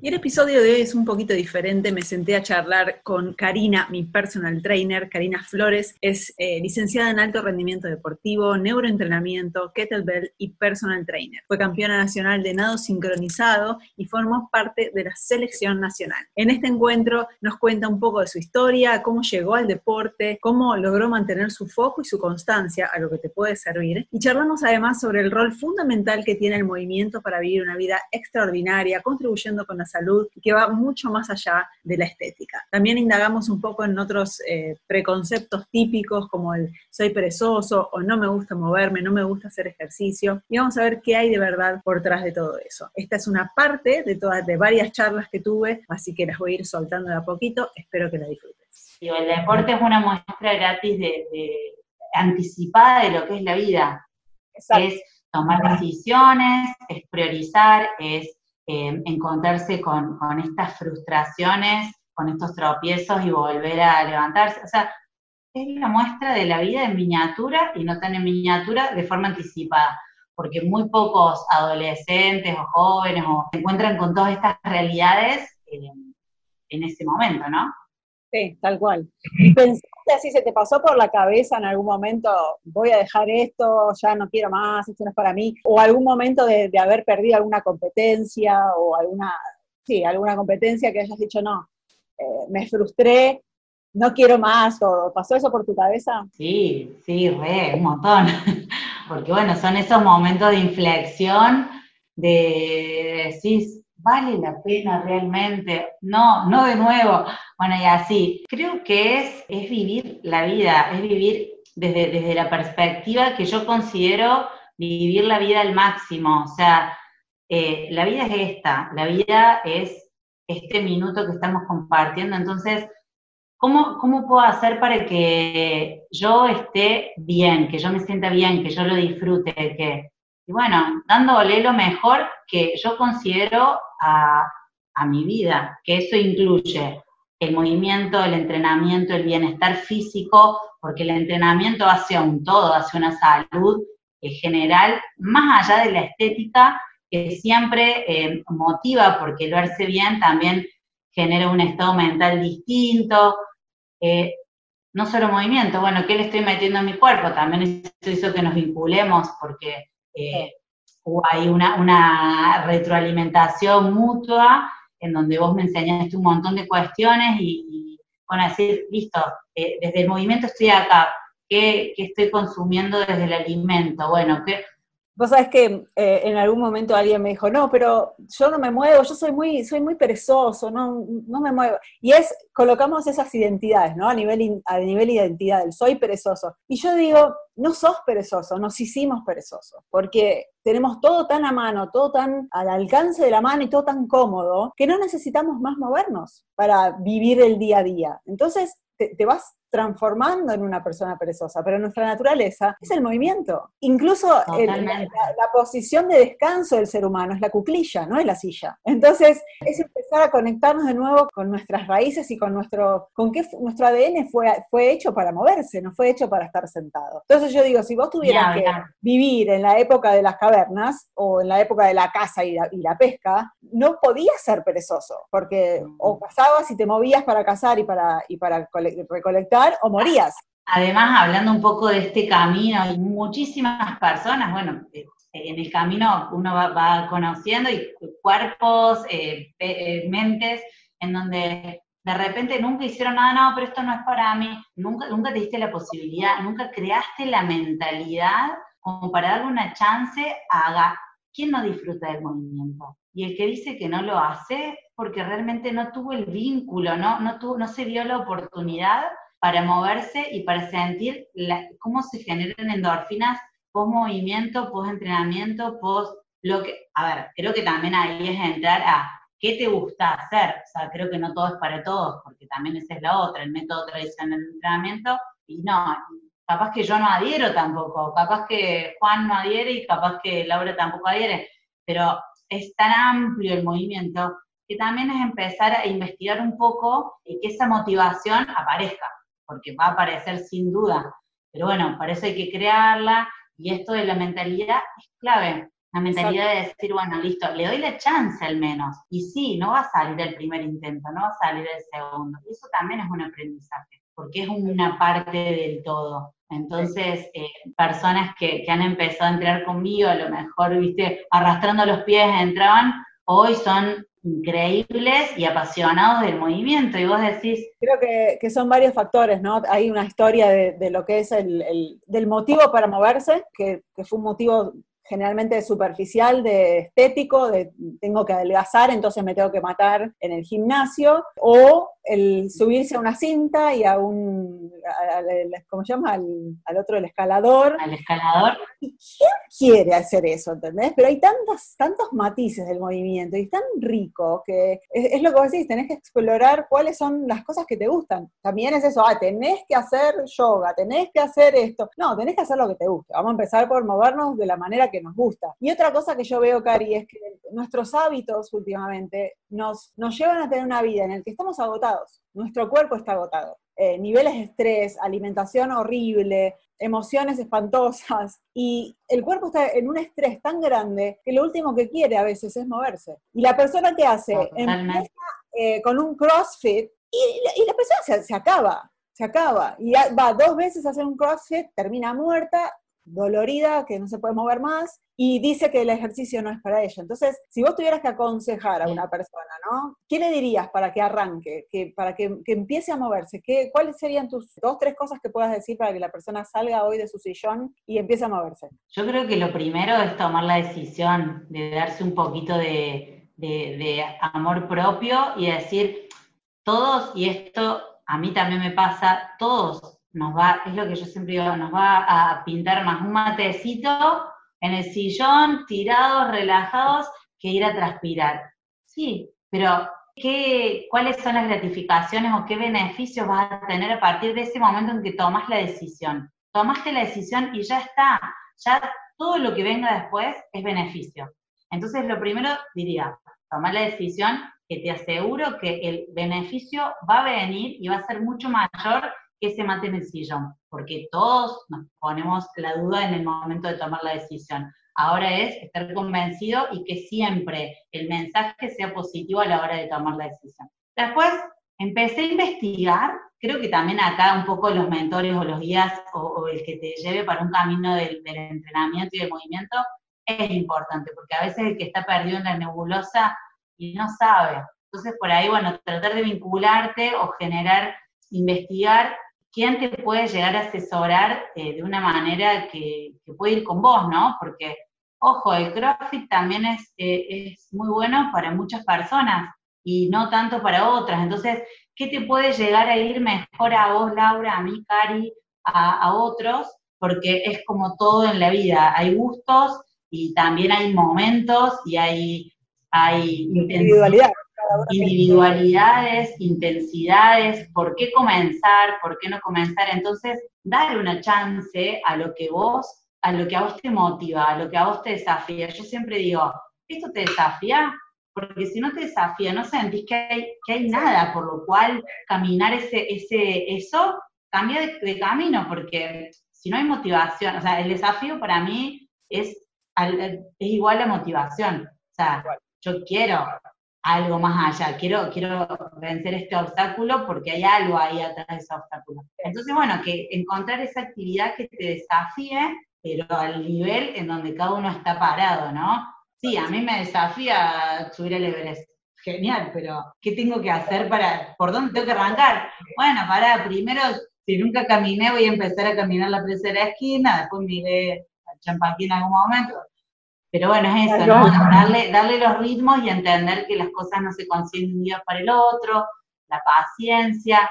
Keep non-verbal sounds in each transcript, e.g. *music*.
Y el episodio de hoy es un poquito diferente. Me senté a charlar con Karina, mi personal trainer. Karina Flores es eh, licenciada en alto rendimiento deportivo, neuroentrenamiento, kettlebell y personal trainer. Fue campeona nacional de nado sincronizado y formó parte de la selección nacional. En este encuentro nos cuenta un poco de su historia, cómo llegó al deporte, cómo logró mantener su foco y su constancia a lo que te puede servir. Y charlamos además sobre el rol fundamental que tiene el movimiento para vivir una vida extraordinaria, contribuyendo con la salud que va mucho más allá de la estética. También indagamos un poco en otros eh, preconceptos típicos como el soy perezoso o no me gusta moverme, no me gusta hacer ejercicio y vamos a ver qué hay de verdad por detrás de todo eso. Esta es una parte de todas de varias charlas que tuve, así que las voy a ir soltando de a poquito, espero que la disfrutes. el deporte es una muestra gratis de, anticipada de lo que es la vida. Es tomar decisiones, es priorizar, es eh, encontrarse con, estas frustraciones, con estos tropiezos y volver a levantarse. O sea, es la muestra de la vida en miniatura y no tan en miniatura de forma anticipada, porque muy pocos adolescentes o jóvenes se encuentran con todas estas realidades eh, en ese momento, ¿no? Sí, tal cual. ¿Y así, se te pasó por la cabeza en algún momento, voy a dejar esto, ya no quiero más, esto no es para mí? ¿O algún momento de, haber perdido alguna competencia o alguna, sí, alguna competencia que hayas dicho, no, eh, me frustré, no quiero más, o pasó eso por tu cabeza? Sí, sí, re, un montón. *laughs* Porque bueno, son esos momentos de inflexión de decir, ¿vale la pena realmente? No, no de nuevo. Bueno, y así. Creo que es, es vivir la vida, es vivir desde, desde la perspectiva que yo considero vivir la vida al máximo. O sea, eh, la vida es esta, la vida es este minuto que estamos compartiendo. Entonces, ¿cómo, ¿cómo puedo hacer para que yo esté bien, que yo me sienta bien, que yo lo disfrute, que y bueno, dándole lo mejor que yo considero a, mi vida, que eso incluye el movimiento, el entrenamiento, el bienestar físico, porque el entrenamiento hace un todo, hace una salud en general, más allá de la estética, que siempre eh, motiva, porque el verse bien también genera un estado mental distinto. Eh, no solo movimiento, bueno, ¿qué le estoy metiendo a mi cuerpo? También eso hizo que nos vinculemos, porque eh, hay una, retroalimentación mutua en donde vos me enseñaste un montón de cuestiones y, bueno, decir, listo, eh, desde el movimiento estoy acá, ¿qué, estoy consumiendo desde el alimento? Bueno, ¿qué, Vos sabés que eh, en algún momento alguien me dijo, no, pero yo no me muevo, yo soy muy, soy muy perezoso, no, no me muevo. Y es, colocamos esas identidades, ¿no? A nivel, a nivel identidad, el soy perezoso. Y yo digo, no sos perezoso, nos hicimos perezosos, porque tenemos todo tan a mano, todo tan al alcance de la mano y todo tan cómodo, que no necesitamos más movernos para vivir el día a día. Entonces, te, vas transformando en una persona perezosa, pero nuestra naturaleza es el movimiento. Incluso la, posición de descanso del ser humano es la cuclilla, no es la silla. Entonces, es empezar a conectarnos de nuevo con nuestras raíces y con nuestro, con qué nuestro ADN fue, fue hecho para moverse, no fue hecho para estar sentado. Entonces yo digo, si vos tuvieras que vivir en la época de las cavernas o en la época de la caza y la, y la pesca, no podías ser perezoso, porque o cazabas y te movías para cazar y para, y para recolectar o morías. Además, hablando un poco de este camino, hay muchísimas personas, bueno, eh, en el camino uno va, conociendo y cuerpos, eh, eh, mentes, en donde de repente nunca hicieron nada, no, pero esto no es para mí, nunca, nunca te diste la posibilidad, nunca creaste la mentalidad como para darle una chance a ¿quién no disfruta del movimiento? Y el que dice que no lo hace porque realmente no tuvo el vínculo, no, no, tuvo, no se dio la oportunidad para moverse y para sentir cómo se generan endorfinas post movimiento, post entrenamiento, post lo que, a ver, creo que también ahí es entrar a qué te gusta hacer, o sea, creo que no todo es para todos, porque también esa es la otra, el método tradicional de entrenamiento, y no, capaz que yo no adhiero tampoco, capaz que Juan no adhiere y capaz que Laura tampoco adhiere, pero es tan amplio el movimiento que también es empezar a investigar un poco y que esa motivación aparezca, porque va a aparecer sin duda, pero bueno, hay que crearla y esto de la mentalidad es clave, La mentalidad de decir, bueno, listo, le doy la chance al menos. Y sí, no va a salir el primer intento, no va a salir el segundo. Y eso también es un aprendizaje, porque es una parte del todo. Entonces, eh, personas que, que, han empezado a entrar conmigo, a lo mejor, viste, arrastrando los pies entraban, hoy son increíbles y apasionados del movimiento. Y vos decís... Creo que, son varios factores, ¿no? Hay una historia de, lo que es el, del motivo para moverse, que, que fue un motivo generalmente superficial, de estético, de tengo que adelgazar, entonces me tengo que matar en el gimnasio, o el subirse a una cinta y a un, ¿cómo se llama? Al, otro, el escalador. Al escalador. ¿Y quién quiere hacer eso, entendés? Pero hay tantos, tantos matices del movimiento y es tan rico que es, lo que vos decís, tenés que explorar cuáles son las cosas que te gustan. También es eso, ah, tenés que hacer yoga, tenés que hacer esto. No, tenés que hacer lo que te guste. Vamos a empezar por movernos de la manera que nos gusta. Y otra cosa que yo veo, Cari, es que nuestros hábitos últimamente nos, nos llevan a tener una vida en la que estamos agotados. Nuestro cuerpo está agotado. Eh, niveles de estrés, alimentación horrible, emociones espantosas, y el cuerpo está en un estrés tan grande que lo último que quiere a veces es moverse. Y la persona que hace empieza eh, con un CrossFit y, la persona se, acaba, se acaba, y va dos veces a hacer un CrossFit, termina muerta, dolorida, que no se puede mover más, y dice que el ejercicio no es para ella. Entonces, si vos tuvieras que aconsejar a una persona, ¿no? ¿Qué le dirías para que arranque, que, para que, empiece a moverse? ¿Qué, ¿Cuáles serían tus dos, tres cosas que puedas decir para que la persona salga hoy de su sillón y empiece a moverse? Yo creo que lo primero es tomar la decisión de darse un poquito de, de amor propio y decir, todos, y esto a mí también me pasa, todos nos va, es lo que yo siempre digo, nos va a pintar más un matecito en el sillón, tirados, relajados, que ir a transpirar. Sí, pero ¿qué, ¿cuáles son las gratificaciones o qué beneficios vas a tener a partir de ese momento en que tomas la decisión? Tomaste la decisión y ya está, ya todo lo que venga después es beneficio. Entonces, lo primero diría, tomar la decisión que te aseguro que el beneficio va a venir y va a ser mucho mayor que se mate en el sillón, porque todos nos ponemos la duda en el momento de tomar la decisión. Ahora es estar convencido y que siempre el mensaje sea positivo a la hora de tomar la decisión. Después empecé a investigar, creo que también acá un poco los mentores o los guías o, el que te lleve para un camino del, del entrenamiento y del movimiento es importante, porque a veces el que está perdido en la nebulosa y no sabe. Entonces, por ahí, bueno, tratar de vincularte o generar, investigar quién te puede llegar a asesorar eh, de una manera que, puede ir con vos, ¿no? Porque, ojo, el CrossFit también es, eh, es muy bueno para muchas personas y no tanto para otras. Entonces, ¿qué te puede llegar a ir mejor a vos, Laura, a mí, Cari, a, otros? Porque es como todo en la vida, hay gustos y también hay momentos y hay, hay individualidad individualidades, intensidades, por qué comenzar, por qué no comenzar. Entonces, dar una chance a lo que vos, a lo que a vos te motiva, a lo que a vos te desafía. Yo siempre digo, ¿esto te desafía? Porque si no te desafía, no sentís que hay, que hay nada por lo cual caminar ese, ese, eso, cambia de, camino, porque si no hay motivación, o sea, el desafío para mí es, es igual a motivación. O sea, yo quiero algo más allá, quiero, quiero vencer este obstáculo porque hay algo ahí atrás de ese obstáculo. Entonces, bueno, que encontrar esa actividad que te desafíe, pero al nivel en donde cada uno está parado, ¿no? Sí, a mí me desafía subir el Everest. Genial, pero ¿qué tengo que hacer para, por dónde tengo que arrancar? Bueno, para, primero, si nunca caminé, voy a empezar a caminar la la esquina, después miré al champaquí en algún momento, pero bueno, es eso, ¿no? Darle, darle los ritmos y entender que las cosas no se consiguen un día para el otro, la paciencia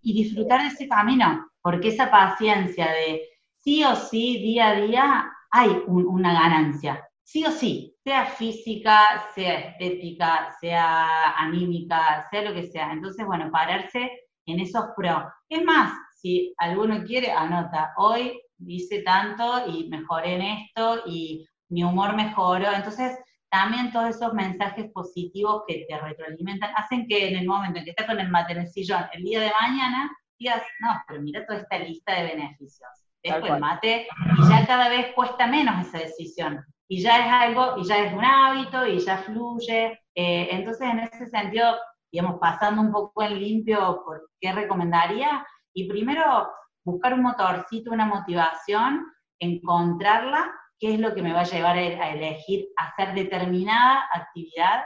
y disfrutar de ese camino, porque esa paciencia de sí o sí, día a día, hay una ganancia, sí o sí, sea física, sea estética, sea anímica, sea lo que sea. Entonces, bueno, pararse en esos pros. Es más, si alguno quiere, anota, hoy hice tanto y mejoré en esto y mi humor mejoró. Entonces, también todos esos mensajes positivos que te retroalimentan hacen que en el momento en que estás con el mate en el sillón el día de mañana, digas, no, pero mira toda esta lista de beneficios. Dejo el mate y ya cada vez cuesta menos esa decisión. y ya es algo, y ya es un hábito, y ya fluye. Eh, entonces, en ese sentido, digamos, pasando un poco en limpio por qué recomendaría, y primero buscar un motorcito, una motivación, encontrarla, qué es lo que me va a llevar a elegir hacer determinada actividad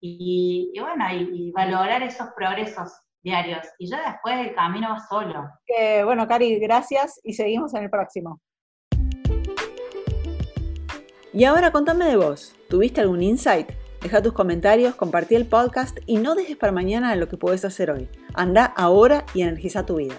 y, bueno, y, valorar esos progresos diarios. Y ya después el camino va solo. bueno, Cari, gracias y seguimos en el próximo. Y ahora contame de vos. ¿Tuviste algún insight? Deja tus comentarios, compartí el podcast y no dejes para mañana lo que puedes hacer hoy. Anda ahora y energiza tu vida.